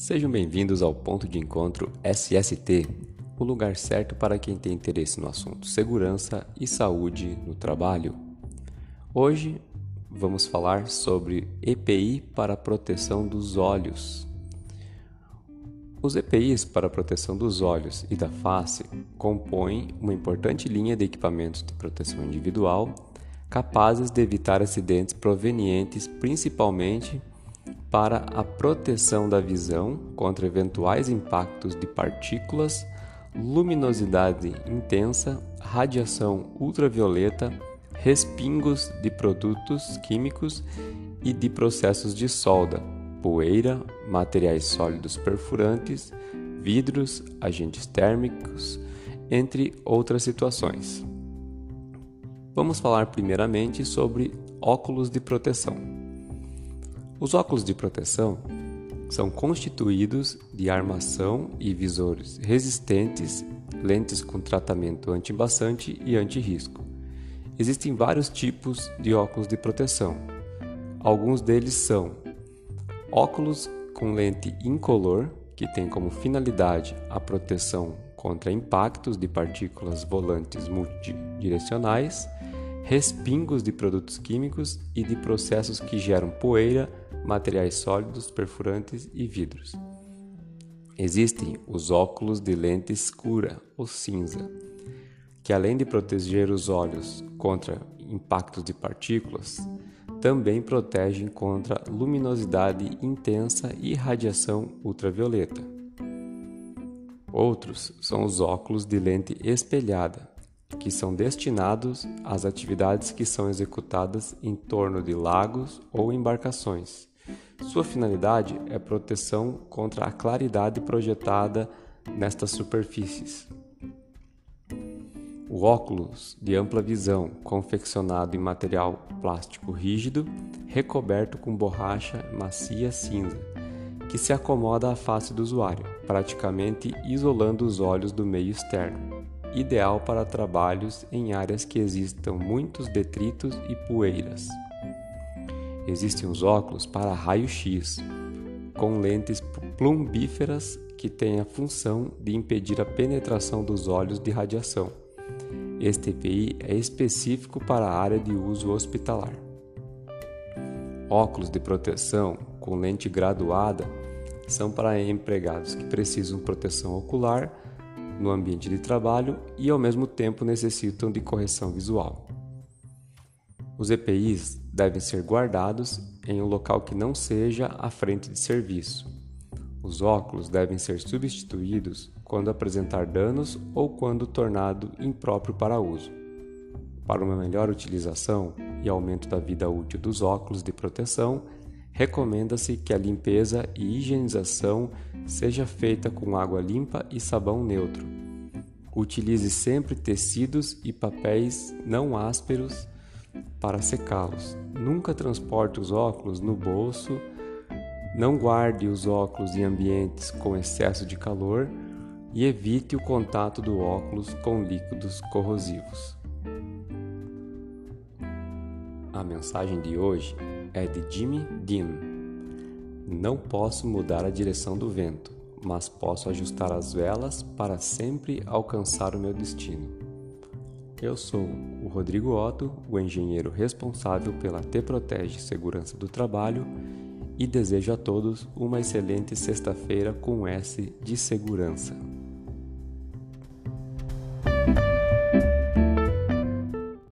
Sejam bem-vindos ao Ponto de Encontro SST, o lugar certo para quem tem interesse no assunto segurança e saúde no trabalho. Hoje vamos falar sobre EPI para proteção dos olhos. Os EPIs para proteção dos olhos e da face compõem uma importante linha de equipamentos de proteção individual capazes de evitar acidentes provenientes principalmente para a proteção da visão contra eventuais impactos de partículas, luminosidade intensa, radiação ultravioleta, respingos de produtos químicos e de processos de solda, poeira, materiais sólidos perfurantes, vidros, agentes térmicos, entre outras situações. Vamos falar primeiramente sobre óculos de proteção. Os óculos de proteção são constituídos de armação e visores resistentes, lentes com tratamento anti-embaçante e anti-risco. Existem vários tipos de óculos de proteção. Alguns deles são óculos com lente incolor, que tem como finalidade a proteção contra impactos de partículas volantes multidirecionais, respingos de produtos químicos e de processos que geram poeira materiais sólidos, perfurantes e vidros. Existem os óculos de lente escura ou cinza, que além de proteger os olhos contra impactos de partículas, também protegem contra luminosidade intensa e radiação ultravioleta. Outros são os óculos de lente espelhada, que são destinados às atividades que são executadas em torno de lagos ou embarcações sua finalidade é proteção contra a claridade projetada nestas superfícies. O óculos de ampla visão, confeccionado em material plástico rígido, recoberto com borracha macia cinza, que se acomoda à face do usuário, praticamente isolando os olhos do meio externo. Ideal para trabalhos em áreas que existam muitos detritos e poeiras. Existem os óculos para raio-x, com lentes plumbíferas que têm a função de impedir a penetração dos olhos de radiação. Este EPI é específico para a área de uso hospitalar. Óculos de proteção com lente graduada são para empregados que precisam proteção ocular no ambiente de trabalho e ao mesmo tempo necessitam de correção visual. Os EPIs devem ser guardados em um local que não seja a frente de serviço. Os óculos devem ser substituídos quando apresentar danos ou quando tornado impróprio para uso. Para uma melhor utilização e aumento da vida útil dos óculos de proteção, recomenda-se que a limpeza e higienização seja feita com água limpa e sabão neutro. Utilize sempre tecidos e papéis não ásperos para secá-los. Nunca transporte os óculos no bolso. Não guarde os óculos em ambientes com excesso de calor e evite o contato do óculos com líquidos corrosivos. A mensagem de hoje é de Jimmy Dean. Não posso mudar a direção do vento, mas posso ajustar as velas para sempre alcançar o meu destino. Eu sou o Rodrigo Otto, o engenheiro responsável pela T Protege Segurança do Trabalho e desejo a todos uma excelente sexta-feira com S de segurança.